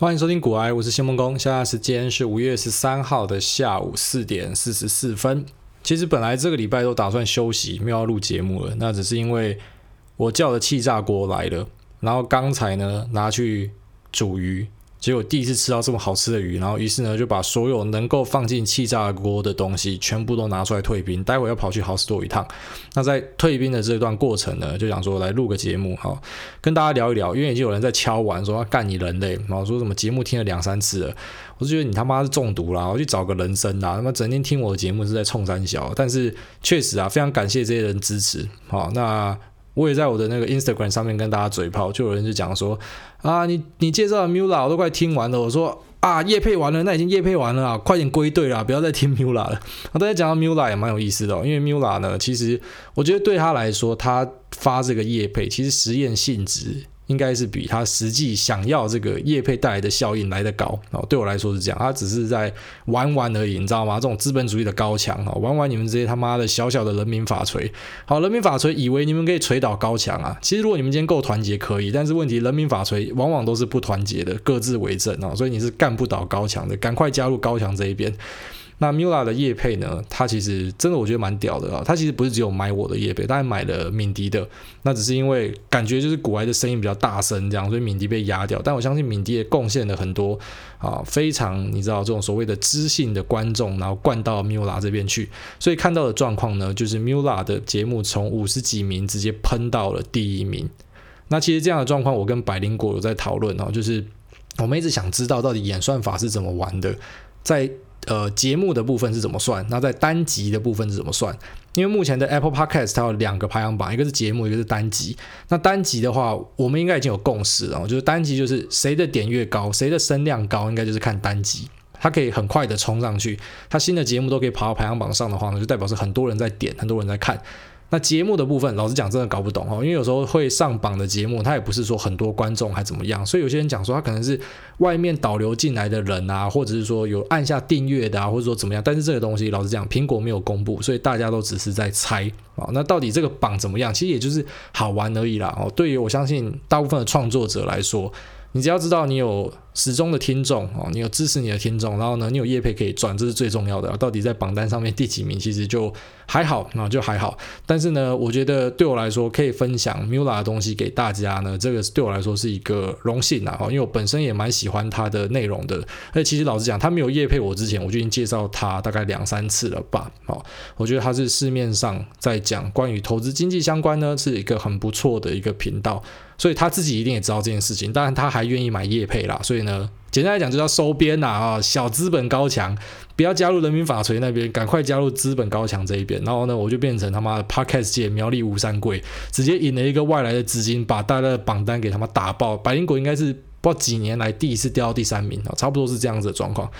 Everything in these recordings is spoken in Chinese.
欢迎收听古埃，我是谢孟恭。现在时间是五月十三号的下午四点四十四分。其实本来这个礼拜都打算休息，没有录节目了。那只是因为我叫的气炸锅来了，然后刚才呢拿去煮鱼。结果第一次吃到这么好吃的鱼，然后于是呢就把所有能够放进气炸锅的东西全部都拿出来退冰，待会要跑去好市多一趟。那在退冰的这段过程呢，就想说来录个节目哈，跟大家聊一聊，因为已经有人在敲碗说要干你人类，然后说什么节目听了两三次了，我就觉得你他妈是中毒啦，我去找个人生啦，他妈整天听我的节目是在冲三小，但是确实啊，非常感谢这些人支持，好那。我也在我的那个 Instagram 上面跟大家嘴炮，就有人就讲说啊，你你介绍的 Mula 我都快听完了。我说啊，夜配完了，那已经夜配完了啊，快点归队啦，不要再听 Mula 了。那大家讲到 Mula 也蛮有意思的，因为 Mula 呢，其实我觉得对他来说，他发这个夜配其实实验性质。应该是比他实际想要这个业配带来的效应来得高哦。对我来说是这样，他只是在玩玩而已，你知道吗？这种资本主义的高墙啊，玩玩你们这些他妈的小小的人民法锤。好，人民法锤以为你们可以锤倒高墙啊。其实如果你们今天够团结可以，但是问题人民法锤往往都是不团结的，各自为政啊，所以你是干不倒高墙的。赶快加入高墙这一边。那 Mula 的夜配呢？他其实真的我觉得蛮屌的啊！他其实不是只有买我的夜配，他还买了敏迪的。那只是因为感觉就是古埃的声音比较大声，这样，所以敏迪被压掉。但我相信敏迪也贡献了很多啊，非常你知道这种所谓的知性的观众，然后灌到 Mula 这边去。所以看到的状况呢，就是 Mula 的节目从五十几名直接喷到了第一名。那其实这样的状况，我跟百灵果有在讨论哦，就是我们一直想知道到底演算法是怎么玩的，在。呃，节目的部分是怎么算？那在单集的部分是怎么算？因为目前的 Apple Podcast 它有两个排行榜，一个是节目，一个是单集。那单集的话，我们应该已经有共识了，就是单集就是谁的点越高，谁的声量高，应该就是看单集，它可以很快的冲上去。它新的节目都可以爬到排行榜上的话呢，就代表是很多人在点，很多人在看。那节目的部分，老实讲，真的搞不懂哦，因为有时候会上榜的节目，它也不是说很多观众还怎么样，所以有些人讲说他可能是外面导流进来的人啊，或者是说有按下订阅的啊，或者说怎么样，但是这个东西老实讲，苹果没有公布，所以大家都只是在猜啊。那到底这个榜怎么样？其实也就是好玩而已啦。哦，对于我相信大部分的创作者来说。你只要知道你有始终的听众哦，你有支持你的听众，然后呢，你有业配可以赚，这是最重要的。到底在榜单上面第几名，其实就还好，那就还好。但是呢，我觉得对我来说，可以分享 Mula 的东西给大家呢，这个对我来说是一个荣幸啊。因为我本身也蛮喜欢他的内容的。而其实老实讲，他没有业配我之前，我就已经介绍他大概两三次了吧。好，我觉得他是市面上在讲关于投资经济相关呢，是一个很不错的一个频道。所以他自己一定也知道这件事情，当然他还愿意买业配啦。所以呢，简单来讲就叫收编啦啊，小资本高墙，不要加入人民法锤那边，赶快加入资本高墙这一边。然后呢，我就变成他妈的 Podcast 界苗栗吴三桂，直接引了一个外来的资金，把大家的榜单给他妈打爆。百灵果应该是。不知道几年来第一次掉到第三名啊，差不多是这样子的状况。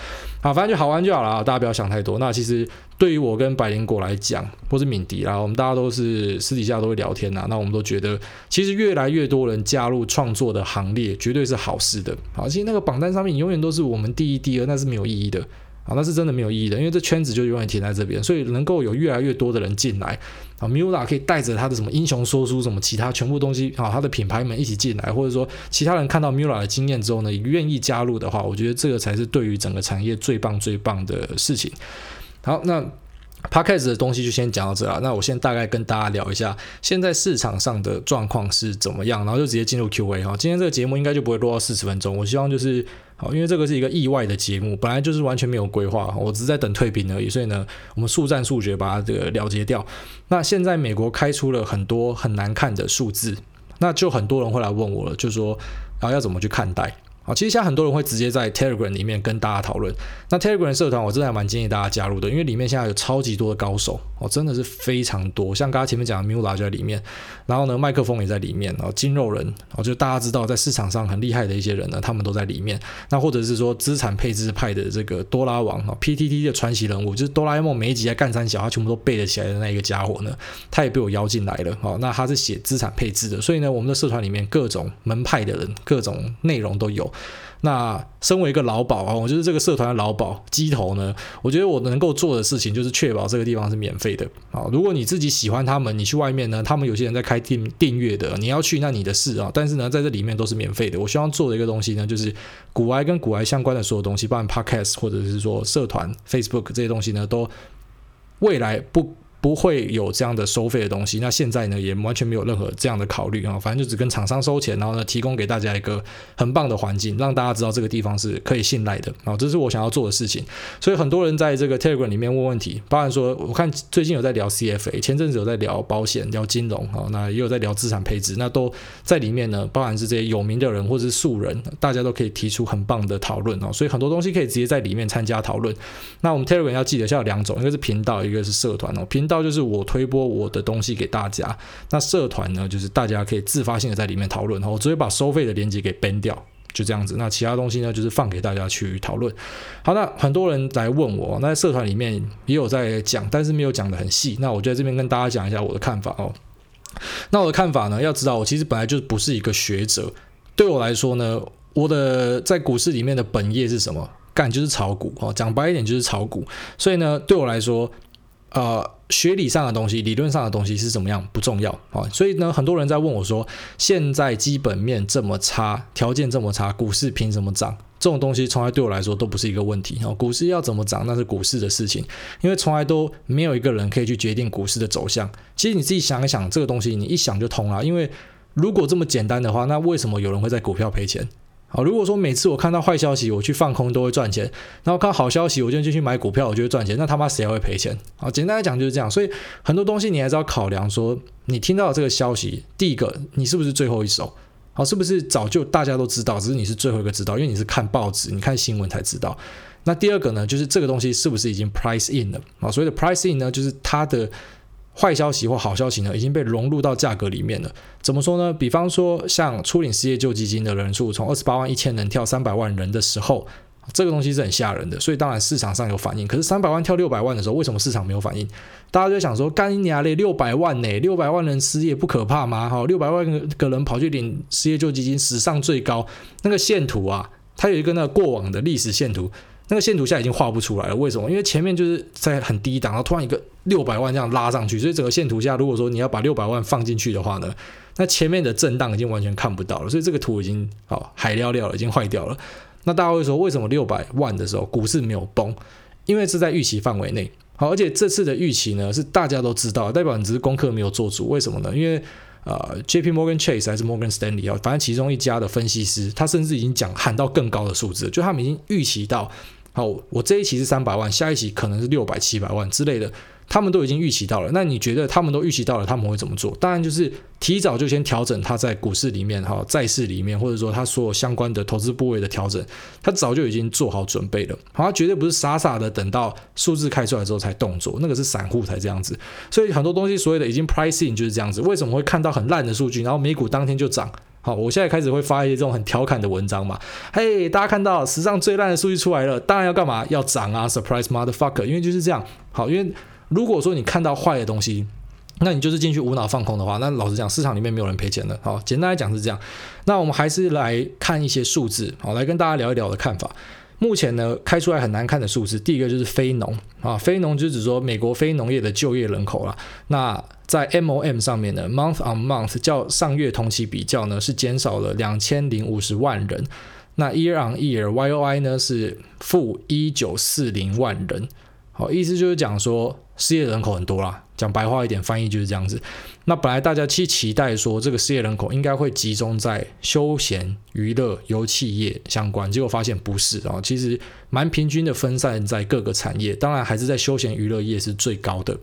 好，反正就好玩就好了啊，大家不要想太多。那其实对于我跟百灵果来讲，或是敏迪啦，我们大家都是私底下都会聊天呐。那我们都觉得，其实越来越多人加入创作的行列，绝对是好事的。好，其实那个榜单上面永远都是我们第一、第二，那是没有意义的。啊，那是真的没有意义的，因为这圈子就永远停在这边，所以能够有越来越多的人进来啊，Mula 可以带着他的什么英雄说书什么其他全部东西啊，他的品牌们一起进来，或者说其他人看到 Mula 的经验之后呢，愿意加入的话，我觉得这个才是对于整个产业最棒最棒的事情。好，那。Podcast 的东西就先讲到这了。那我先大概跟大家聊一下现在市场上的状况是怎么样，然后就直接进入 Q&A 哈。今天这个节目应该就不会录到四十分钟。我希望就是好，因为这个是一个意外的节目，本来就是完全没有规划，我只是在等退兵而已。所以呢，我们速战速决把它这个了结掉。那现在美国开出了很多很难看的数字，那就很多人会来问我了，就说啊要怎么去看待？其实现在很多人会直接在 Telegram 里面跟大家讨论。那 Telegram 社团我真的还蛮建议大家加入的，因为里面现在有超级多的高手哦，真的是非常多。像刚刚前面讲的 Mula 就在里面，然后呢，麦克风也在里面，然后筋肉人，哦，就大家知道在市场上很厉害的一些人呢，他们都在里面。那或者是说资产配置派的这个多拉王啊，PTT 的传奇人物，就是哆啦 A 梦每一集在干三小，他全部都背得起来的那一个家伙呢，他也被我邀进来了。哦，那他是写资产配置的，所以呢，我们的社团里面各种门派的人，各种内容都有。。那身为一个老鴇啊，我就是这个社团的老鴇鸡头呢，我觉得我能够做的事情就是确保这个地方是免费的啊。如果你自己喜欢他们，你去外面呢，他们有些人在开订订阅的，你要去那你的事啊。但是呢，在这里面都是免费的。我希望做的一个东西呢，就是古埃跟古埃相关的所有东西，包含 Podcast 或者是说社团 Facebook 这些东西呢，都未来不。不会有这样的收费的东西。那现在呢，也完全没有任何这样的考虑啊。反正就只跟厂商收钱，然后呢，提供给大家一个很棒的环境，让大家知道这个地方是可以信赖的啊。这是我想要做的事情。所以很多人在这个 Telegram 里面问问题，包含说，我看最近有在聊 CFA，前阵子有在聊保险、聊金融啊，那也有在聊资产配置，那都在里面呢。包含是这些有名的人或者是素人，大家都可以提出很棒的讨论哦。所以很多东西可以直接在里面参加讨论。那我们 Telegram 要记得，像有两种，一个是频道，一个是社团哦。频道就是我推播我的东西给大家，那社团呢，就是大家可以自发性的在里面讨论，然后我直接把收费的链接给 ban 掉，就这样子。那其他东西呢，就是放给大家去讨论。好，那很多人来问我，那在社团里面也有在讲，但是没有讲得很细。那我就在这边跟大家讲一下我的看法哦。那我的看法呢，要知道我其实本来就不是一个学者，对我来说呢，我的在股市里面的本业是什么？干就是炒股哦，讲白一点就是炒股。所以呢，对我来说。呃，学理上的东西，理论上的东西是怎么样不重要啊，所以呢，很多人在问我说，现在基本面这么差，条件这么差，股市凭什么涨？这种东西从来对我来说都不是一个问题啊。股市要怎么涨，那是股市的事情，因为从来都没有一个人可以去决定股市的走向。其实你自己想一想，这个东西你一想就通了。因为如果这么简单的话，那为什么有人会在股票赔钱？好，如果说每次我看到坏消息，我去放空都会赚钱，然后看好消息，我就进去买股票，我就会赚钱，那他妈谁还会赔钱？啊，简单来讲就是这样。所以很多东西你还是要考量，说你听到这个消息，第一个你是不是最后一手？好，是不是早就大家都知道，只是你是最后一个知道，因为你是看报纸、你看新闻才知道。那第二个呢，就是这个东西是不是已经 price in 了？啊，所谓的 price in 呢，就是它的。坏消息或好消息呢，已经被融入到价格里面了。怎么说呢？比方说，像初领失业救济金的人数从二十八万一千人跳三百万人的时候，这个东西是很吓人的。所以当然市场上有反应。可是三百万跳六百万的时候，为什么市场没有反应？大家就想说，干你娘嘞，六百万呢？六百万人失业不可怕吗？哈，六百万个人跑去领失业救济金，史上最高。那个线图啊，它有一个那过往的历史线图。那个线图现在已经画不出来了，为什么？因为前面就是在很低档，然后突然一个六百万这样拉上去，所以整个线图下，如果说你要把六百万放进去的话呢，那前面的震荡已经完全看不到了，所以这个图已经好海料料了，已经坏掉了。那大家会说，为什么六百万的时候股市没有崩？因为是在预期范围内，好，而且这次的预期呢是大家都知道，代表你只是功课没有做足。为什么呢？因为呃，J.P. Morgan Chase 还是 Morgan Stanley 啊，反正其中一家的分析师，他甚至已经讲喊到更高的数字，就他们已经预期到。好，我这一期是三百万，下一期可能是六百、七百万之类的，他们都已经预期到了。那你觉得他们都预期到了，他们会怎么做？当然就是提早就先调整他在股市里面、哈债市里面，或者说他所有相关的投资部位的调整，他早就已经做好准备了。好，他绝对不是傻傻的等到数字开出来之后才动作，那个是散户才这样子。所以很多东西所谓的已经 pricing 就是这样子。为什么会看到很烂的数据，然后美股当天就涨？好，我现在开始会发一些这种很调侃的文章嘛。嘿，大家看到史上最烂的数据出来了，当然要干嘛？要涨啊！Surprise motherfucker！因为就是这样。好，因为如果说你看到坏的东西，那你就是进去无脑放空的话，那老实讲，市场里面没有人赔钱的。好，简单来讲是这样。那我们还是来看一些数字，好，来跟大家聊一聊我的看法。目前呢，开出来很难看的数字，第一个就是非农啊，非农就是指说美国非农业的就业人口啦。那在 MOM 上面呢，month on month 较上月同期比较呢，是减少了两千零五十万人。那 year on year YOY 呢是负一九四零万人。好，意思就是讲说失业人口很多啦。讲白话一点，翻译就是这样子。那本来大家期期待说，这个失业人口应该会集中在休闲、娱乐、游憩业相关，结果发现不是啊，其实蛮平均的分散在各个产业，当然还是在休闲娱乐业是最高的。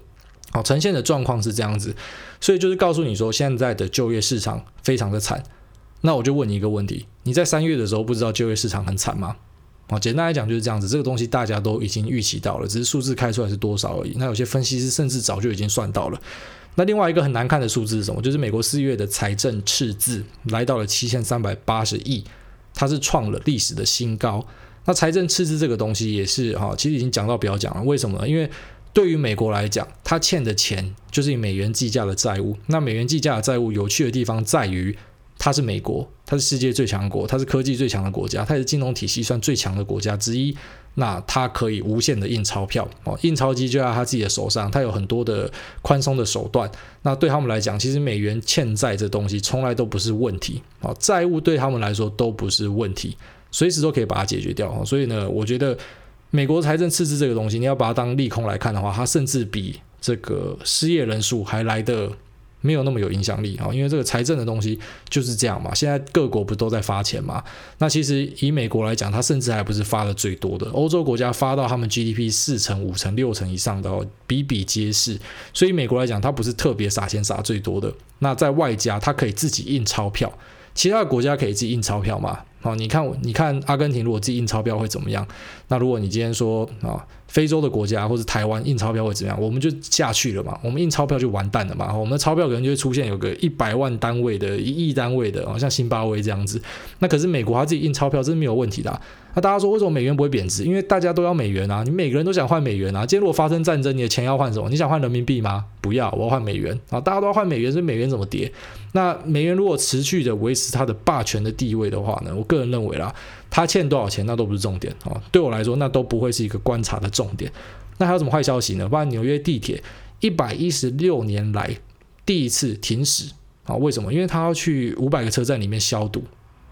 好，呈现的状况是这样子，所以就是告诉你说，现在的就业市场非常的惨。那我就问你一个问题：你在三月的时候不知道就业市场很惨吗？啊，简单来讲就是这样子，这个东西大家都已经预期到了，只是数字开出来是多少而已。那有些分析师甚至早就已经算到了。那另外一个很难看的数字是什么？就是美国四月的财政赤字来到了七千三百八十亿，它是创了历史的新高。那财政赤字这个东西也是哈，其实已经讲到不要讲了。为什么呢？因为对于美国来讲，它欠的钱就是以美元计价的债务。那美元计价的债务有趣的地方在于，它是美国，它是世界最强国，它是科技最强的国家，它也是金融体系算最强的国家之一。那它可以无限的印钞票哦，印钞机就在他自己的手上，它有很多的宽松的手段。那对他们来讲，其实美元欠债这东西从来都不是问题哦，债务对他们来说都不是问题，随时都可以把它解决掉。所以呢，我觉得美国财政赤字这个东西，你要把它当利空来看的话，它甚至比这个失业人数还来得。没有那么有影响力啊，因为这个财政的东西就是这样嘛。现在各国不都在发钱嘛？那其实以美国来讲，它甚至还不是发的最多的。欧洲国家发到他们 GDP 四成、五成、六成以上的哦，比比皆是。所以美国来讲，它不是特别撒钱撒最多的。那在外加，它可以自己印钞票。其他的国家可以自己印钞票嘛？好，你看，你看阿根廷如果自己印钞票会怎么样？那如果你今天说啊，非洲的国家或者台湾印钞票会怎么样？我们就下去了嘛，我们印钞票就完蛋了嘛。我们的钞票可能就会出现有个一百万单位的、一亿单位的，好像辛巴威这样子。那可是美国他自己印钞票，这是没有问题的。那大家说为什么美元不会贬值？因为大家都要美元啊，你每个人都想换美元啊。今天如果发生战争，你的钱要换什么？你想换人民币吗？不要，我要换美元啊。大家都要换美元，所以美元怎么跌？那美元如果持续的维持它的霸权的地位的话呢？我个人认为啦。他欠多少钱，那都不是重点啊。对我来说，那都不会是一个观察的重点。那还有什么坏消息呢？不然纽约地铁一百一十六年来第一次停驶啊？为什么？因为他要去五百个车站里面消毒，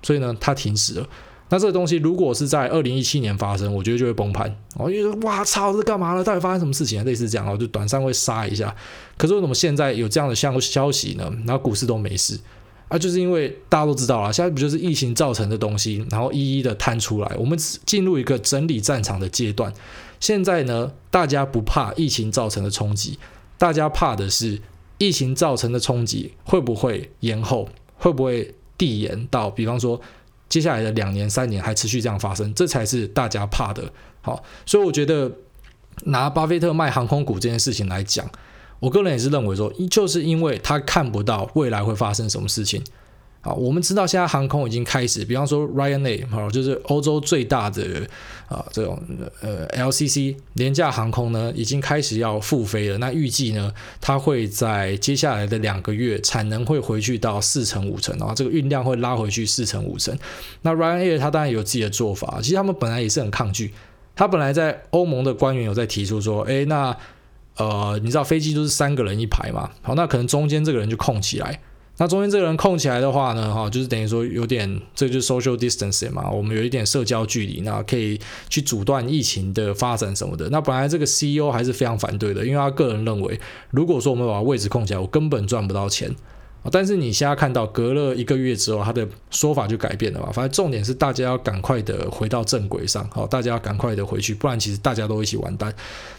所以呢，他停驶了。那这个东西如果是在二零一七年发生，我觉得就会崩盘。哦，因为哇操，这干嘛了？到底发生什么事情？类似这样哦，就短暂会杀一下。可是为什么现在有这样的消消息呢？然后股市都没事。啊，就是因为大家都知道了，现在不就是疫情造成的东西，然后一一的摊出来，我们进入一个整理战场的阶段。现在呢，大家不怕疫情造成的冲击，大家怕的是疫情造成的冲击会不会延后，会不会递延到，比方说接下来的两年、三年还持续这样发生，这才是大家怕的。好，所以我觉得拿巴菲特卖航空股这件事情来讲。我个人也是认为说，就是因为他看不到未来会发生什么事情啊。我们知道现在航空已经开始，比方说 Ryanair 就是欧洲最大的啊这种呃 LCC 廉价航空呢，已经开始要复飞了。那预计呢，它会在接下来的两个月产能会回去到四成五成，然后这个运量会拉回去四成五成。那 Ryanair 它当然有自己的做法，其实他们本来也是很抗拒，他本来在欧盟的官员有在提出说，哎那。呃，你知道飞机都是三个人一排嘛？好，那可能中间这个人就空起来。那中间这个人空起来的话呢，哈，就是等于说有点，这就是 social distancing 嘛，我们有一点社交距离，那可以去阻断疫情的发展什么的。那本来这个 CEO 还是非常反对的，因为他个人认为，如果说我们把位置空起来，我根本赚不到钱。但是你现在看到隔了一个月之后，他的说法就改变了嘛。反正重点是大家要赶快的回到正轨上，好，大家要赶快的回去，不然其实大家都一起完蛋。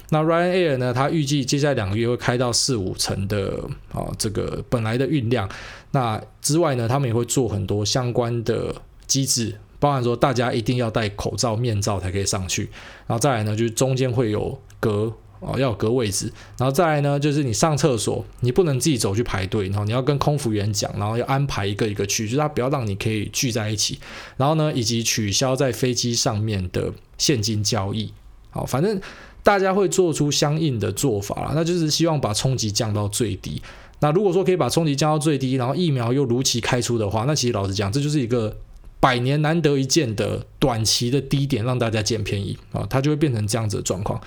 那 Ryanair 呢？他预计接下来两个月会开到四五成的啊，这个本来的运量。那之外呢，他们也会做很多相关的机制，包含说大家一定要戴口罩、面罩才可以上去。然后再来呢，就是中间会有隔。哦，要隔位置，然后再来呢，就是你上厕所，你不能自己走去排队，然后你要跟空服员讲，然后要安排一个一个去，就是他不要让你可以聚在一起。然后呢，以及取消在飞机上面的现金交易。好，反正大家会做出相应的做法啦，那就是希望把冲击降到最低。那如果说可以把冲击降到最低，然后疫苗又如期开出的话，那其实老实讲，这就是一个百年难得一见的短期的低点，让大家捡便宜啊，它就会变成这样子的状况。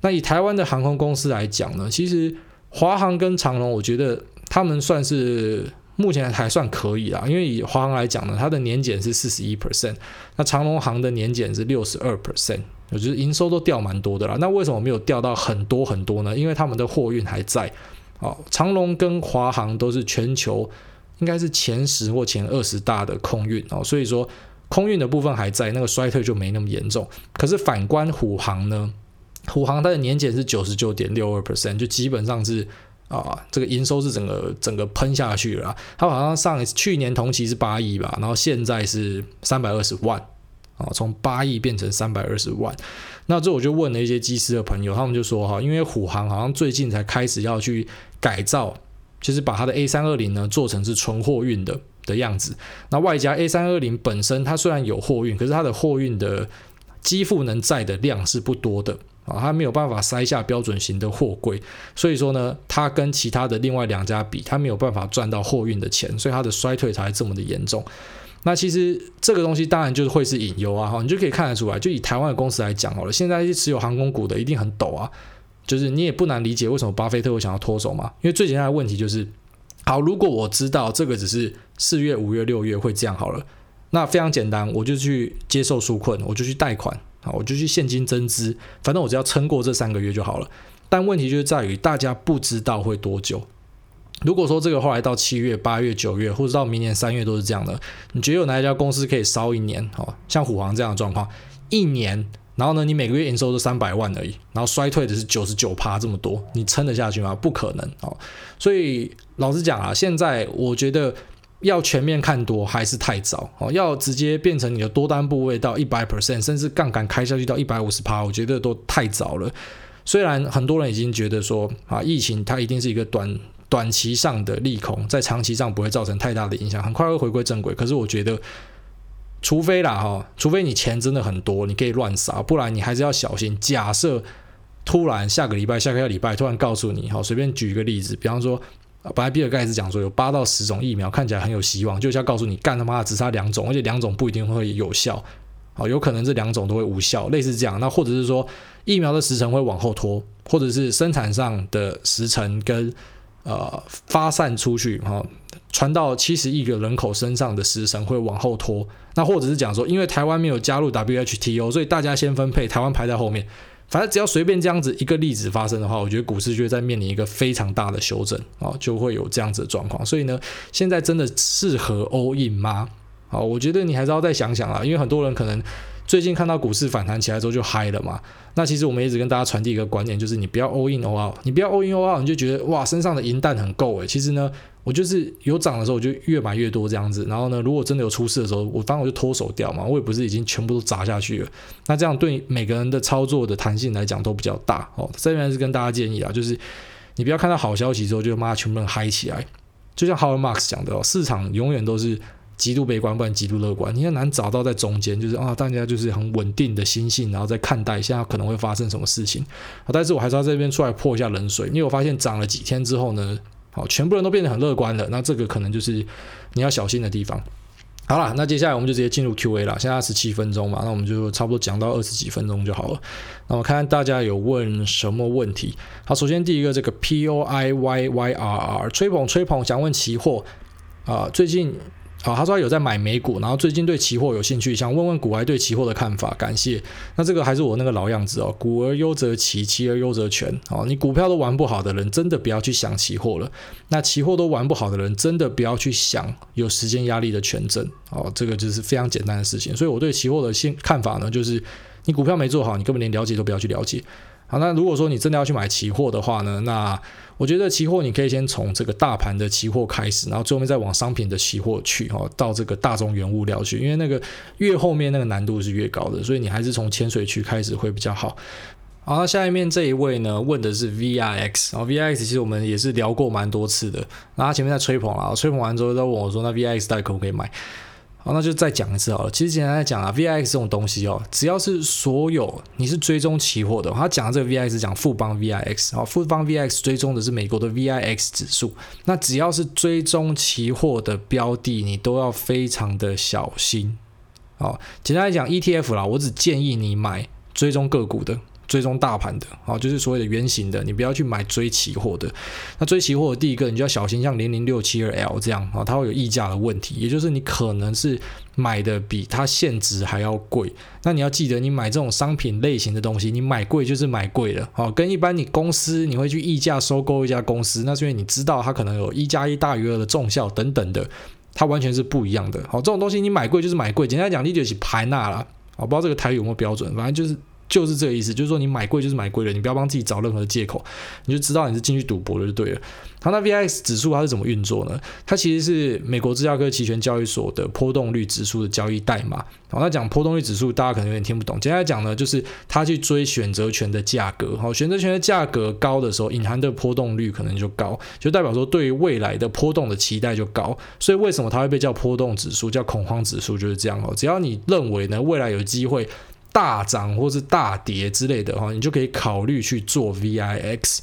那以台湾的航空公司来讲呢，其实华航跟长荣，我觉得他们算是目前还算可以啦。因为以华航来讲呢，它的年减是四十一 percent，那长荣航的年减是六十二 percent，我觉得营收都掉蛮多的啦。那为什么没有掉到很多很多呢？因为他们的货运还在。哦，长龙跟华航都是全球应该是前十或前二十大的空运哦，所以说空运的部分还在，那个衰退就没那么严重。可是反观虎航呢？虎航它的年减是九十九点六二 percent，就基本上是啊，这个营收是整个整个喷下去了。它好像上一次去年同期是八亿吧，然后现在是三百二十万啊，从八亿变成三百二十万。那这我就问了一些机师的朋友，他们就说哈，因为虎航好像最近才开始要去改造，就是把它的 A 三二零呢做成是纯货运的的样子。那外加 A 三二零本身它虽然有货运，可是它的货运的机腹能载的量是不多的啊，它没有办法塞下标准型的货柜，所以说呢，它跟其他的另外两家比，它没有办法赚到货运的钱，所以它的衰退才这么的严重。那其实这个东西当然就是会是隐忧啊，哈，你就可以看得出来，就以台湾的公司来讲好了，现在持有航空股的一定很抖啊，就是你也不难理解为什么巴菲特会想要脱手嘛，因为最简单的问题就是，好，如果我知道这个只是四月、五月、六月会这样好了，那非常简单，我就去接受纾困，我就去贷款。好，我就去现金增资，反正我只要撑过这三个月就好了。但问题就是在于大家不知道会多久。如果说这个后来到七月、八月、九月，或者到明年三月都是这样的，你觉得有哪一家公司可以烧一年？哦，像虎航这样的状况，一年，然后呢，你每个月营收都三百万而已，然后衰退的是九十九趴这么多，你撑得下去吗？不可能哦。所以老实讲啊，现在我觉得。要全面看多还是太早哦，要直接变成你的多单部位到一百 percent，甚至杠杆开下去到一百五十趴，我觉得都太早了。虽然很多人已经觉得说啊，疫情它一定是一个短短期上的利空，在长期上不会造成太大的影响，很快会回归正轨。可是我觉得，除非啦哈，除非你钱真的很多，你可以乱撒，不然你还是要小心。假设突然下个礼拜、下个礼拜突然告诉你，好，随便举一个例子，比方说。本来比尔盖茨讲说有八到十种疫苗看起来很有希望，就是要告诉你干他妈的只差两种，而且两种不一定会有效，好，有可能这两种都会无效，类似这样。那或者是说疫苗的时程会往后拖，或者是生产上的时程跟呃发散出去哈，传到七十亿个人口身上的时程会往后拖。那或者是讲说，因为台湾没有加入 WHTO，所以大家先分配，台湾排在后面。反正只要随便这样子一个例子发生的话，我觉得股市就会在面临一个非常大的修正啊，就会有这样子的状况。所以呢，现在真的适合 all in 吗？啊，我觉得你还是要再想想啦，因为很多人可能最近看到股市反弹起来之后就嗨了嘛。那其实我们一直跟大家传递一个观念，就是你不要 all in all out，你不要 all in all out，你就觉得哇身上的银弹很够诶。其实呢。我就是有涨的时候，我就越买越多这样子。然后呢，如果真的有出事的时候，我反正我就脱手掉嘛。我也不是已经全部都砸下去了。那这样对每个人的操作的弹性来讲都比较大哦。这边是跟大家建议啊，就是你不要看到好消息之后就妈全部人嗨起来。就像 Howard Marks 讲的哦，市场永远都是极度悲观，不然极度乐观。你很难找到在中间，就是啊，大家就是很稳定的心性，然后再看待现在可能会发生什么事情。但是我还是要这边出来泼一下冷水，因为我发现涨了几天之后呢。好，全部人都变得很乐观了，那这个可能就是你要小心的地方。好了，那接下来我们就直接进入 Q&A 了。现在十七分钟嘛，那我们就差不多讲到二十几分钟就好了。那我看看大家有问什么问题。好，首先第一个这个 P O I Y Y R R 吹捧吹捧，想问期货啊，最近。好，他说他有在买美股，然后最近对期货有兴趣，想问问股癌对期货的看法。感谢。那这个还是我那个老样子哦，股而优则期，期而优则权。哦，你股票都玩不好的人，真的不要去想期货了。那期货都玩不好的人，真的不要去想有时间压力的权证。哦，这个就是非常简单的事情。所以我对期货的新看法呢，就是你股票没做好，你根本连了解都不要去了解。好，那如果说你真的要去买期货的话呢，那我觉得期货你可以先从这个大盘的期货开始，然后最后面再往商品的期货去，哈，到这个大宗原物料去，因为那个越后面那个难度是越高的，所以你还是从浅水区开始会比较好。好，那下一面这一位呢，问的是 VIX，然后 VIX 其实我们也是聊过蛮多次的，然后他前面在吹捧啊，吹捧完之后再问我说，那 VIX 到底可不可以买？好，那就再讲一次好了。其实简单来讲啊，VIX 这种东西哦，只要是所有你是追踪期货的，他讲的这个 VIX 讲富邦 VIX，啊，富邦 VIX 追踪的是美国的 VIX 指数。那只要是追踪期货的标的，你都要非常的小心。哦，简单来讲，ETF 啦，我只建议你买追踪个股的。追踪大盘的，好，就是所谓的圆形的，你不要去买追期货的。那追期货的第一个，你就要小心，像零零六七二 L 这样啊，它会有溢价的问题，也就是你可能是买的比它现值还要贵。那你要记得，你买这种商品类型的东西，你买贵就是买贵了，好，跟一般你公司你会去溢价收购一家公司，那是因为你知道它可能有一加一大于二的重效等等的，它完全是不一样的。好，这种东西你买贵就是买贵，简单讲，你就是排那了。我不知道这个台语有没有标准，反正就是。就是这个意思，就是说你买贵就是买贵了，你不要帮自己找任何的借口，你就知道你是进去赌博的就对了。好，那 VIX 指数它是怎么运作呢？它其实是美国芝加哥期权交易所的波动率指数的交易代码。好，那讲波动率指数，大家可能有点听不懂。简单来讲呢，就是它去追选择权的价格。好，选择权的价格高的时候，隐含的波动率可能就高，就代表说对于未来的波动的期待就高。所以为什么它会被叫波动指数，叫恐慌指数，就是这样哦。只要你认为呢，未来有机会。大涨或是大跌之类的哈，你就可以考虑去做 VIX。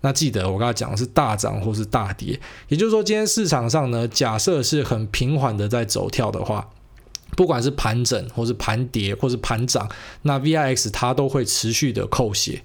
那记得我刚才讲的是大涨或是大跌，也就是说，今天市场上呢，假设是很平缓的在走跳的话，不管是盘整或是盘跌或是盘涨，那 VIX 它都会持续的扣血。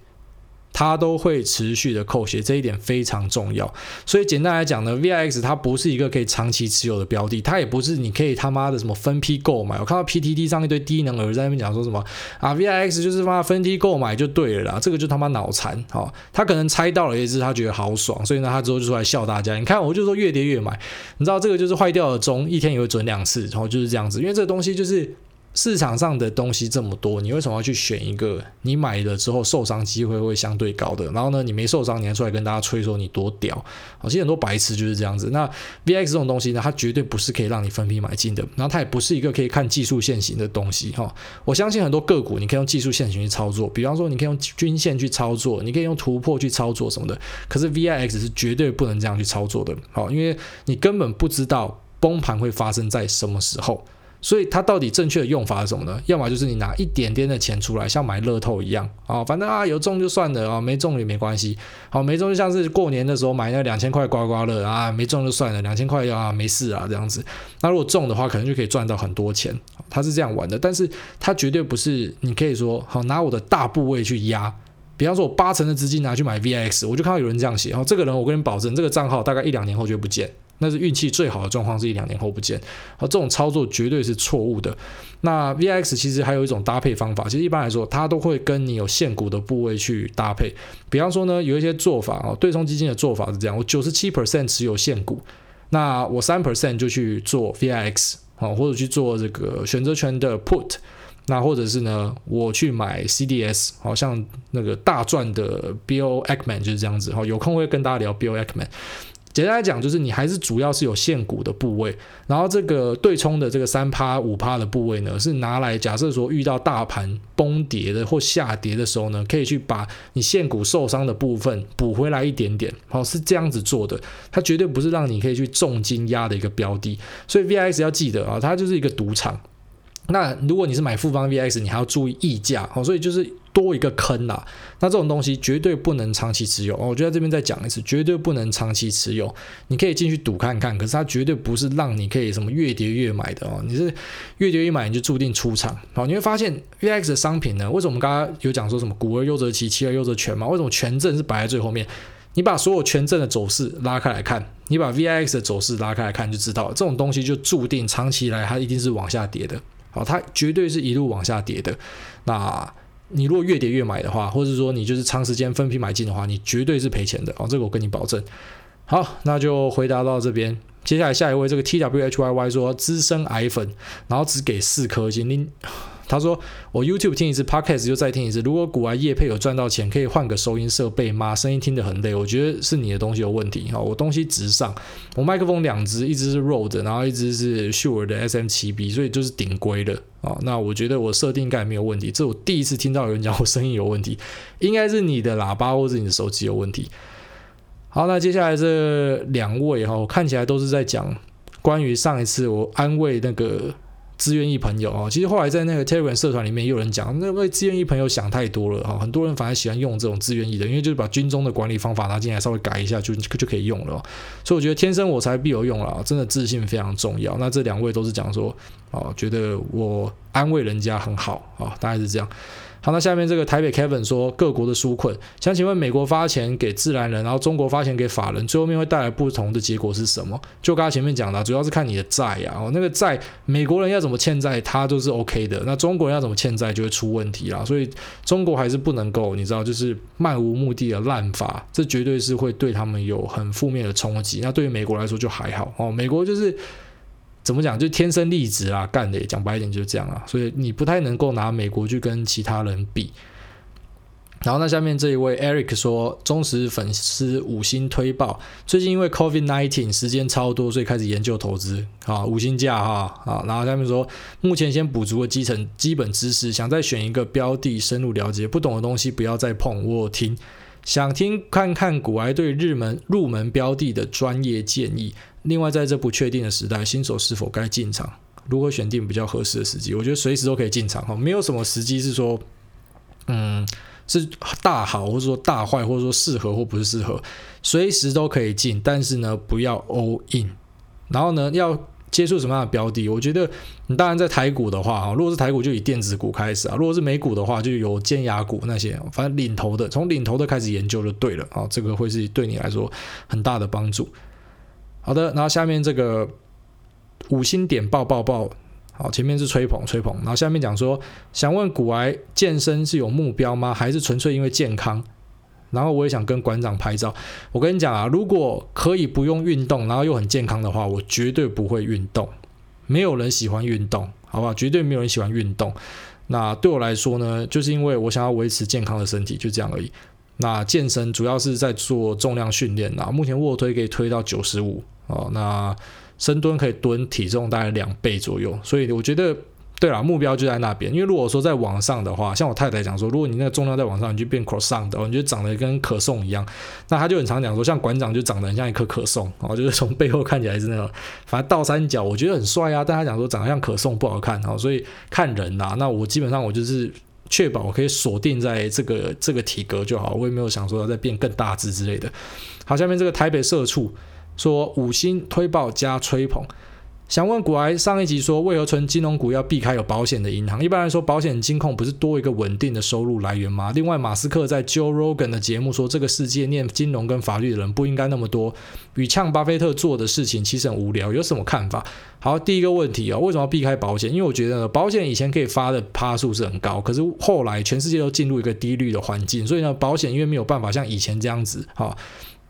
它都会持续的扣血，这一点非常重要。所以简单来讲呢，VIX 它不是一个可以长期持有的标的，它也不是你可以他妈的什么分批购买。我看到 PTT 上一堆低能儿在那边讲说什么啊，VIX 就是他妈分批购买就对了啦，这个就他妈脑残。好，他可能猜到了一只，他觉得好爽，所以呢，他之后就出来笑大家。你看，我就说越跌越买，你知道这个就是坏掉的钟，一天也会准两次，然后就是这样子，因为这个东西就是。市场上的东西这么多，你为什么要去选一个你买了之后受伤机会会相对高的？然后呢，你没受伤，你还出来跟大家吹说你多屌？好，其实很多白痴就是这样子。那 V X 这种东西呢，它绝对不是可以让你分批买进的，然后它也不是一个可以看技术线型的东西哈。我相信很多个股你可以用技术线型去操作，比方说你可以用均线去操作，你可以用突破去操作什么的。可是 V X 是绝对不能这样去操作的，好，因为你根本不知道崩盘会发生在什么时候。所以它到底正确的用法是什么呢？要么就是你拿一点点的钱出来，像买乐透一样啊，反正啊有中就算了啊，没中也没关系。好，没中就像是过年的时候买那两千块刮刮乐啊，没中就算了，两千块啊没事啊这样子。那如果中的话，可能就可以赚到很多钱。它是这样玩的，但是它绝对不是你可以说好拿我的大部位去压。比方说我八成的资金拿去买 VIX，我就看到有人这样写，然后这个人我跟你保证，这个账号大概一两年后就不见。那是运气最好的状况，是一两年后不见。好，这种操作绝对是错误的。那 VIX 其实还有一种搭配方法，其实一般来说，它都会跟你有现股的部位去搭配。比方说呢，有一些做法啊，对冲基金的做法是这样：我九十七 percent 持有现股，那我三 percent 就去做 VIX 啊，或者去做这个选择权的 Put，那或者是呢，我去买 CDS，好像那个大赚的 Bill Ackman 就是这样子。好，有空会跟大家聊 Bill Ackman。简单来讲，就是你还是主要是有现股的部位，然后这个对冲的这个三趴五趴的部位呢，是拿来假设说遇到大盘崩跌的或下跌的时候呢，可以去把你现股受伤的部分补回来一点点，好，是这样子做的，它绝对不是让你可以去重金压的一个标的，所以 VIX 要记得啊，它就是一个赌场。那如果你是买富邦 VIX，你还要注意溢价，好，所以就是多一个坑啦。那这种东西绝对不能长期持有哦。我就在这边再讲一次，绝对不能长期持有。你可以进去赌看看，可是它绝对不是让你可以什么越跌越买的哦。你是越跌越买，你就注定出场。好，你会发现 V X 的商品呢，为什么我们刚刚有讲说什么股而优则期，期而优则权嘛？为什么权证是摆在最后面？你把所有权证的走势拉开来看，你把 VIX 的走势拉开来看，就知道这种东西就注定长期以来它一定是往下跌的。好，它绝对是一路往下跌的。那你如果越跌越买的话，或者说你就是长时间分批买进的话，你绝对是赔钱的。哦，这个我跟你保证。好，那就回答到这边。接下来下一位，这个 T W H Y Y 说资深癌粉，然后只给四颗星。你。他说：“我 YouTube 听一次，Podcast 就再听一次。如果古玩业配有赚到钱，可以换个收音设备吗？声音听得很累，我觉得是你的东西有问题。哈，我东西直上，我麦克风两只，一只是 Rode，然后一只是 Shure 的 SM7B，所以就是顶规的啊。那我觉得我设定应该没有问题。这我第一次听到有人讲我声音有问题，应该是你的喇叭或者你的手机有问题。好，那接下来这两位哈，我看起来都是在讲关于上一次我安慰那个。”自愿意朋友啊，其实后来在那个 Telegram 社团里面也有人讲，那位自愿意朋友想太多了哈，很多人反而喜欢用这种自愿意的，因为就是把军中的管理方法拿进来稍微改一下就就可以用了，所以我觉得天生我材必有用了，真的自信非常重要。那这两位都是讲说，哦，觉得我安慰人家很好啊，大概是这样。好，那下面这个台北 Kevin 说各国的纾困，想请问美国发钱给自然人，然后中国发钱给法人，最后面会带来不同的结果是什么？就刚才前面讲的，主要是看你的债呀，哦，那个债，美国人要怎么欠债，他都是 OK 的，那中国人要怎么欠债就会出问题啦，所以中国还是不能够，你知道，就是漫无目的的滥发，这绝对是会对他们有很负面的冲击。那对于美国来说就还好哦，美国就是。怎么讲？就天生丽质啊，干的讲白一点就是这样啊，所以你不太能够拿美国去跟其他人比。然后那下面这一位 Eric 说，忠实粉丝五星推爆，最近因为 COVID-19 时间超多，所以开始研究投资啊，五星价哈啊。然后下面说，目前先补足了基层基本知识，想再选一个标的深入了解，不懂的东西不要再碰。我听，想听看看古埃对日门入门标的的专业建议。另外，在这不确定的时代，新手是否该进场？如何选定比较合适的时机？我觉得随时都可以进场哈，没有什么时机是说，嗯，是大好或者说大坏，或者说适合或不适合，随时都可以进，但是呢，不要 all in，然后呢，要接触什么样的标的？我觉得你当然在台股的话啊，如果是台股就以电子股开始啊，如果是美股的话，就有尖牙股那些，反正领头的，从领头的开始研究就对了啊，这个会是对你来说很大的帮助。好的，然后下面这个。五星点爆爆爆，好，前面是吹捧吹捧，然后下面讲说，想问股癌健身是有目标吗？还是纯粹因为健康？然后我也想跟馆长拍照。我跟你讲啊，如果可以不用运动，然后又很健康的话，我绝对不会运动。没有人喜欢运动，好不好？绝对没有人喜欢运动。那对我来说呢，就是因为我想要维持健康的身体，就这样而已。那健身主要是在做重量训练啊，目前卧推可以推到九十五哦，那。深蹲可以蹲体重大概两倍左右，所以我觉得对啦，目标就在那边。因为如果说在往上的话，像我太太讲说，如果你那个重量在往上，你就变 croissant 的，你就长得跟可颂一样。那他就很常讲说，像馆长就长得很像一颗可颂，哦，就是从背后看起来是那种，反正倒三角，我觉得很帅啊。但他讲说长得像可颂不好看，哦，所以看人呐。那我基本上我就是确保我可以锁定在这个这个体格就好，我也没有想说要再变更大只之类的。好，下面这个台北社畜。说五星推爆加吹捧，想问股癌上一集说为何存金融股要避开有保险的银行？一般来说，保险金控不是多一个稳定的收入来源吗？另外，马斯克在 Joe Rogan 的节目说，这个世界念金融跟法律的人不应该那么多，与呛巴菲特做的事情其实很无聊，有什么看法？好，第一个问题啊、为什么要避开保险？因为我觉得保险以前可以发的趴数是很高，可是后来全世界都进入一个低率的环境，所以呢，保险因为没有办法像以前这样子，哈，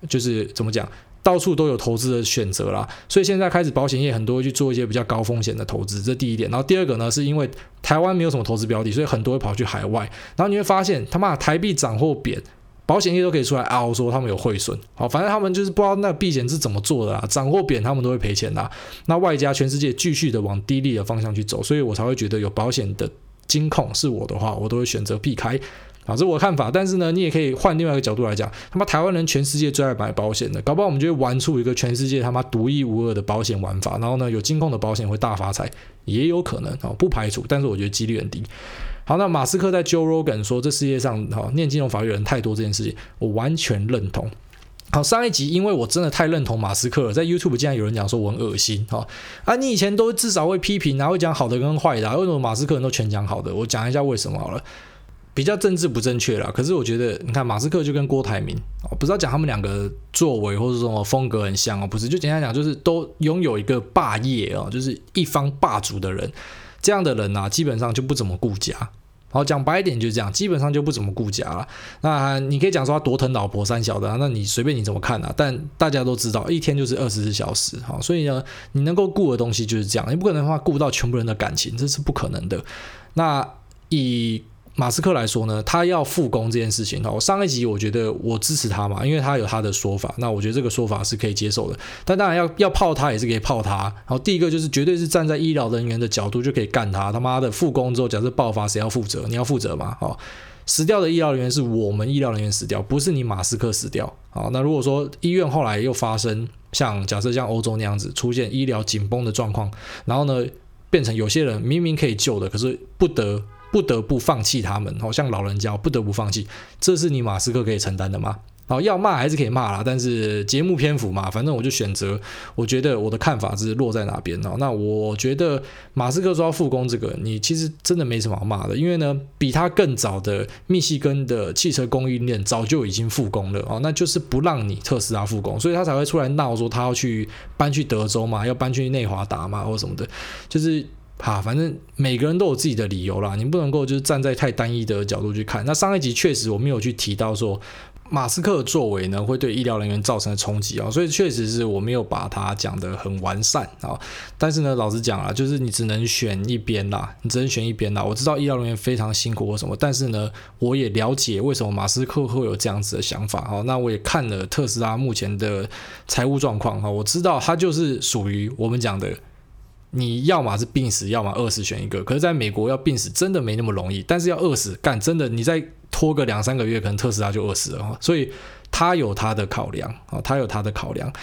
就是怎么讲？到处都有投资的选择啦，所以现在开始保险业很多去做一些比较高风险的投资，这第一点。然后第二个呢，是因为台湾没有什么投资标的，所以很多会跑去海外。然后你会发现，他妈台币涨或贬，保险业都可以出来嗷说他们有汇损。好，反正他们就是不知道那避险是怎么做的啦，涨或贬他们都会赔钱啦。那外加全世界继续的往低利的方向去走，所以我才会觉得有保险的金控是我的话，我都会选择避开。啊，这是我的看法，但是呢，你也可以换另外一个角度来讲，他妈台湾人全世界最爱买保险的，搞不好我们就会玩出一个全世界他妈独一无二的保险玩法，然后呢，有金控的保险会大发财，也有可能啊，不排除，但是我觉得几率很低。好，那马斯克在 Joe Rogan 说这世界上哈念金融法律人太多这件事情，我完全认同。好，上一集因为我真的太认同马斯克了，在 YouTube 竟然有人讲说我很恶心哈啊，你以前都至少会批评，然后会讲好的跟坏的，为什么马斯克人都全讲好的？我讲一下为什么好了。比较政治不正确啦，可是我觉得，你看马斯克就跟郭台铭，不知道讲他们两个作为或者什么风格很像哦，不是，就简单讲，就是都拥有一个霸业哦，就是一方霸主的人，这样的人啊，基本上就不怎么顾家。好，讲白一点就是这样，基本上就不怎么顾家了。那你可以讲说他多疼老婆三小的，那你随便你怎么看啊？但大家都知道，一天就是二十四小时，好，所以呢，你能够顾的东西就是这样，你不可能的话顾到全部人的感情，这是不可能的。那以马斯克来说呢，他要复工这件事情，我上一集我觉得我支持他嘛，因为他有他的说法，那我觉得这个说法是可以接受的。但当然要要泡他也是可以泡他。然后第一个就是绝对是站在医疗人员的角度就可以干他，他妈的复工之后假设爆发谁要负责？你要负责吗？好，死掉的医疗人员是我们医疗人员死掉，不是你马斯克死掉。好，那如果说医院后来又发生像假设像欧洲那样子出现医疗紧绷的状况，然后呢变成有些人明明可以救的，可是不得。不得不放弃他们，好像老人家不得不放弃，这是你马斯克可以承担的吗？好，要骂还是可以骂啦，但是节目篇幅嘛，反正我就选择，我觉得我的看法是落在哪边哦。那我觉得马斯克说要复工这个，你其实真的没什么好骂的，因为呢，比他更早的密西根的汽车供应链早就已经复工了哦，那就是不让你特斯拉复工，所以他才会出来闹说他要去搬去德州嘛，要搬去内华达嘛，或什么的，就是。哈，反正每个人都有自己的理由啦，你不能够就是站在太单一的角度去看。那上一集确实我没有去提到说马斯克的作为呢会对医疗人员造成的冲击啊，所以确实是我没有把它讲得很完善啊。但是呢，老实讲啊，就是你只能选一边啦，你只能选一边啦。我知道医疗人员非常辛苦或什么，但是呢，我也了解为什么马斯克会有这样子的想法啊。那我也看了特斯拉目前的财务状况啊，我知道它就是属于我们讲的。你要么是病死，要么饿死，选一个。可是，在美国要病死真的没那么容易，但是要饿死，干真的，你再拖个两三个月，可能特斯拉就饿死了。所以他有他的考量啊，他有他的考量。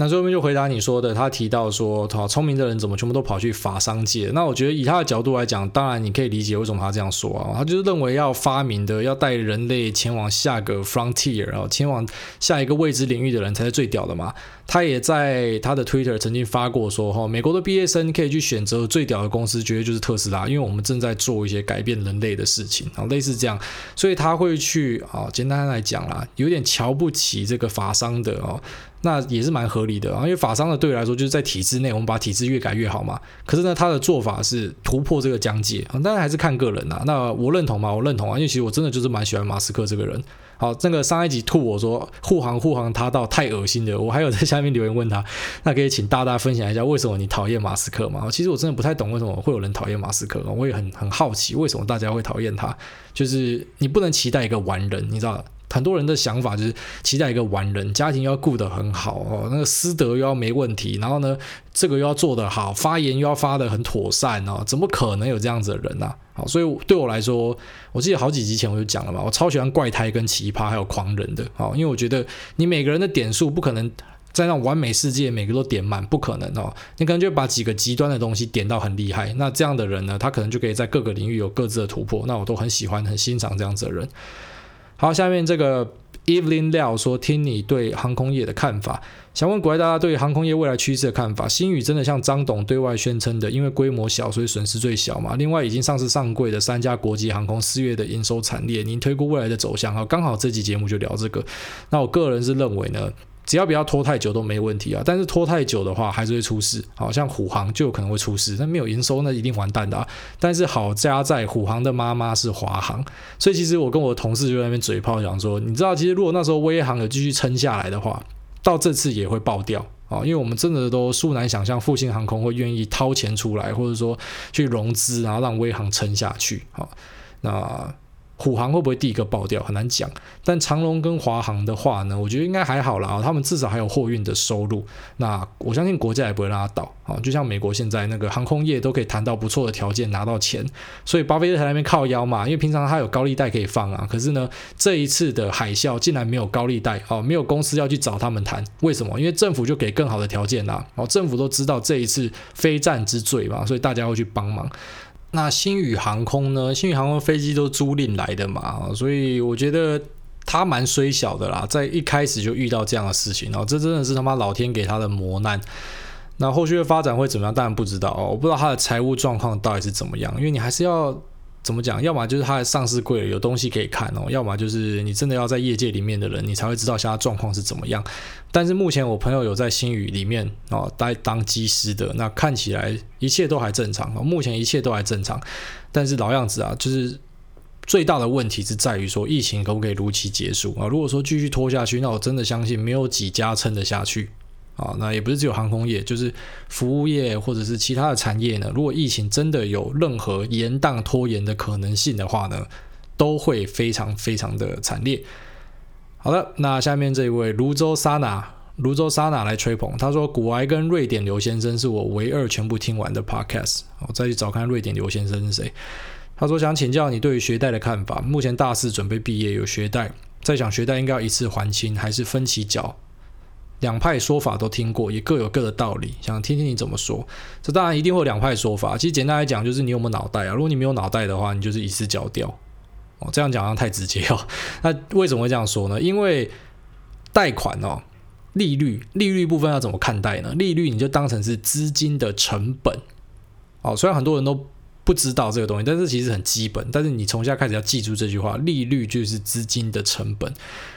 那最后面就回答你说的，他提到说，好聪明的人怎么全部都跑去法商界？那我觉得以他的角度来讲，当然你可以理解为什么他这样说啊，他就是认为要发明的，要带人类前往下个 frontier，然后前往下一个未知领域的人才是最屌的嘛。他也在他的 Twitter 曾经发过说，哈，美国的毕业生可以去选择最屌的公司，绝对就是特斯拉，因为我们正在做一些改变人类的事情啊，类似这样，所以他会去啊，简单来讲啦，有点瞧不起这个法商的哦。那也是蛮合理的啊，因为法商的对来说就是在体制内，我们把体制越改越好嘛。可是呢，他的做法是突破这个疆界啊，当然还是看个人呐。那我认同嘛？我认同啊，因为其实我真的就是蛮喜欢马斯克这个人。好，那个上一集吐我说护航护航他到太恶心的，我还有在下面留言问他，那可以请大大分享一下为什么你讨厌马斯克吗？其实我真的不太懂为什么会有人讨厌马斯克，我也很很好奇为什么大家会讨厌他。就是你不能期待一个完人，你知道。很多人的想法就是期待一个完人，家庭要顾得很好哦，那个师德又要没问题，然后呢，这个又要做得好，发言又要发得很妥善哦，怎么可能有这样子的人呢？好，所以对我来说，我记得好几集前我就讲了嘛，我超喜欢怪胎跟奇葩还有狂人的，好，因为我觉得你每个人的点数不可能在那完美世界每个都点满，不可能哦，你可能就把几个极端的东西点到很厉害，那这样的人呢，他可能就可以在各个领域有各自的突破，那我都很喜欢很欣赏这样子的人。好，下面这个 Evelyn 廖说：“听你对航空业的看法，想问国外大家对航空业未来趋势的看法。新宇真的像张董对外宣称的，因为规模小，所以损失最小嘛？另外，已经上市上柜的三家国际航空四月的营收惨烈，您推估未来的走向？好，刚好这期节目就聊这个。那我个人是认为呢。”只要不要拖太久都没问题啊，但是拖太久的话还是会出事。好像虎航就有可能会出事，那没有营收那一定完蛋的啊。但是好家在虎航的妈妈是华航，所以其实我跟我同事就在那边嘴炮讲说，你知道其实如果那时候威航有继续撑下来的话，到这次也会爆掉啊，因为我们真的都殊难想象复兴航空会愿意掏钱出来，或者说去融资，然后让威航撑下去。好，那。虎航会不会第一个爆掉很难讲，但长龙跟华航的话呢，我觉得应该还好啦，他们至少还有货运的收入。那我相信国家也不会让它倒啊，就像美国现在那个航空业都可以谈到不错的条件拿到钱，所以巴菲特在那边靠腰嘛，因为平常他有高利贷可以放啊。可是呢，这一次的海啸竟然没有高利贷哦，没有公司要去找他们谈，为什么？因为政府就给更好的条件啦，哦，政府都知道这一次非战之罪嘛，所以大家会去帮忙。那星宇航空呢？星宇航空飞机都租赁来的嘛，所以我觉得他蛮衰小的啦，在一开始就遇到这样的事情，然后这真的是他妈老天给他的磨难。那后续的发展会怎么样？当然不知道哦，我不知道他的财务状况到底是怎么样，因为你还是要。怎么讲？要么就是它的上市贵了有东西可以看哦，要么就是你真的要在业界里面的人，你才会知道现在状况是怎么样。但是目前我朋友有在新宇里面哦，待当机师的，那看起来一切都还正常哦，目前一切都还正常。但是老样子啊，就是最大的问题是在于说疫情可不可以如期结束啊？如果说继续拖下去，那我真的相信没有几家撑得下去。啊，那也不是只有航空业，就是服务业或者是其他的产业呢。如果疫情真的有任何延宕拖延的可能性的话呢，都会非常非常的惨烈。好的，那下面这一位泸州莎娜，泸州莎娜来吹捧，他说古埃跟瑞典刘先生是我唯二全部听完的 podcast。我再去找看瑞典刘先生是谁。他说想请教你对于学贷的看法。目前大四准备毕业，有学贷，在想学贷应该要一次还清还是分期缴？两派说法都听过，也各有各的道理，想听听你怎么说。这当然一定会有两派说法。其实简单来讲，就是你有没有脑袋啊？如果你没有脑袋的话，你就是一次缴掉。哦，这样讲好像太直接哦。那为什么会这样说呢？因为贷款哦，利率利率部分要怎么看待呢？利率你就当成是资金的成本。哦，虽然很多人都不知道这个东西，但是其实很基本。但是你从现在开始要记住这句话：利率就是资金的成本。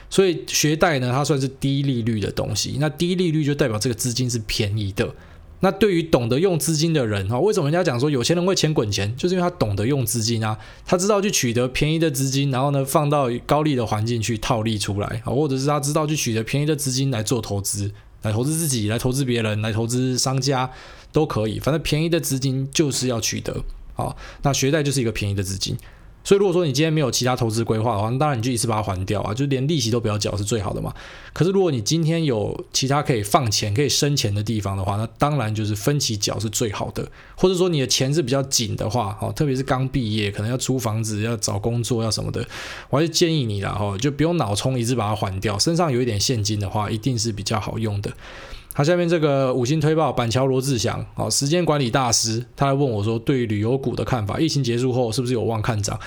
所以学贷呢，它算是低利率的东西。那低利率就代表这个资金是便宜的。那对于懂得用资金的人哈，为什么人家讲说有钱人会钱滚钱？就是因为他懂得用资金啊，他知道去取得便宜的资金，然后呢放到高利的环境去套利出来啊，或者是他知道去取得便宜的资金来做投资，来投资自己，来投资别人，来投资商家都可以。反正便宜的资金就是要取得。好，那学贷就是一个便宜的资金。所以如果说你今天没有其他投资规划的话，当然你就一次把它还掉啊，就连利息都不要缴是最好的嘛。可是如果你今天有其他可以放钱、可以生钱的地方的话，那当然就是分期缴是最好的。或者说你的钱是比较紧的话，哦，特别是刚毕业，可能要租房子、要找工作、要什么的，我还是建议你啦，哦，就不用脑冲，一次把它还掉。身上有一点现金的话，一定是比较好用的。他下面这个五星推爆板桥罗志祥，哦，时间管理大师，他来问我说，对于旅游股的看法，疫情结束后是不是有望看涨？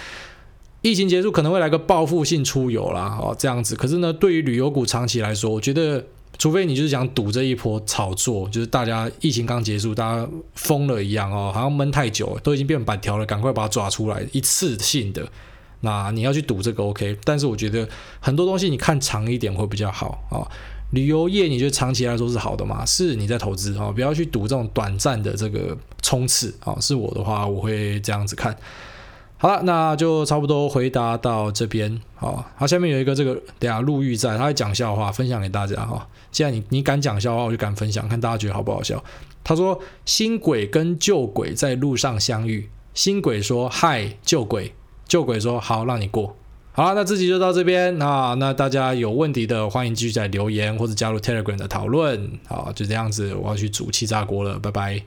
疫情结束可能会来个报复性出游啦，哦，这样子。可是呢，对于旅游股长期来说，我觉得，除非你就是想赌这一波炒作，就是大家疫情刚结束，大家疯了一样哦，好像闷太久，都已经变板条了，赶快把它抓出来，一次性的。那你要去赌这个 OK，但是我觉得很多东西你看长一点会比较好啊。哦旅游业，你觉得长期来说是好的吗？是你在投资啊，不要去赌这种短暂的这个冲刺啊。是我的话，我会这样子看。好了，那就差不多回答到这边。好，好，下面有一个这个，等下陆玉在，他会讲笑话，分享给大家哈。既然你你敢讲笑话，我就敢分享，看大家觉得好不好笑。他说，新鬼跟旧鬼在路上相遇，新鬼说嗨，旧鬼，旧鬼说好，让你过。好，那这集就到这边啊。那大家有问题的，欢迎继续在留言或者加入 Telegram 的讨论。好，就这样子，我要去煮气炸锅了，拜拜。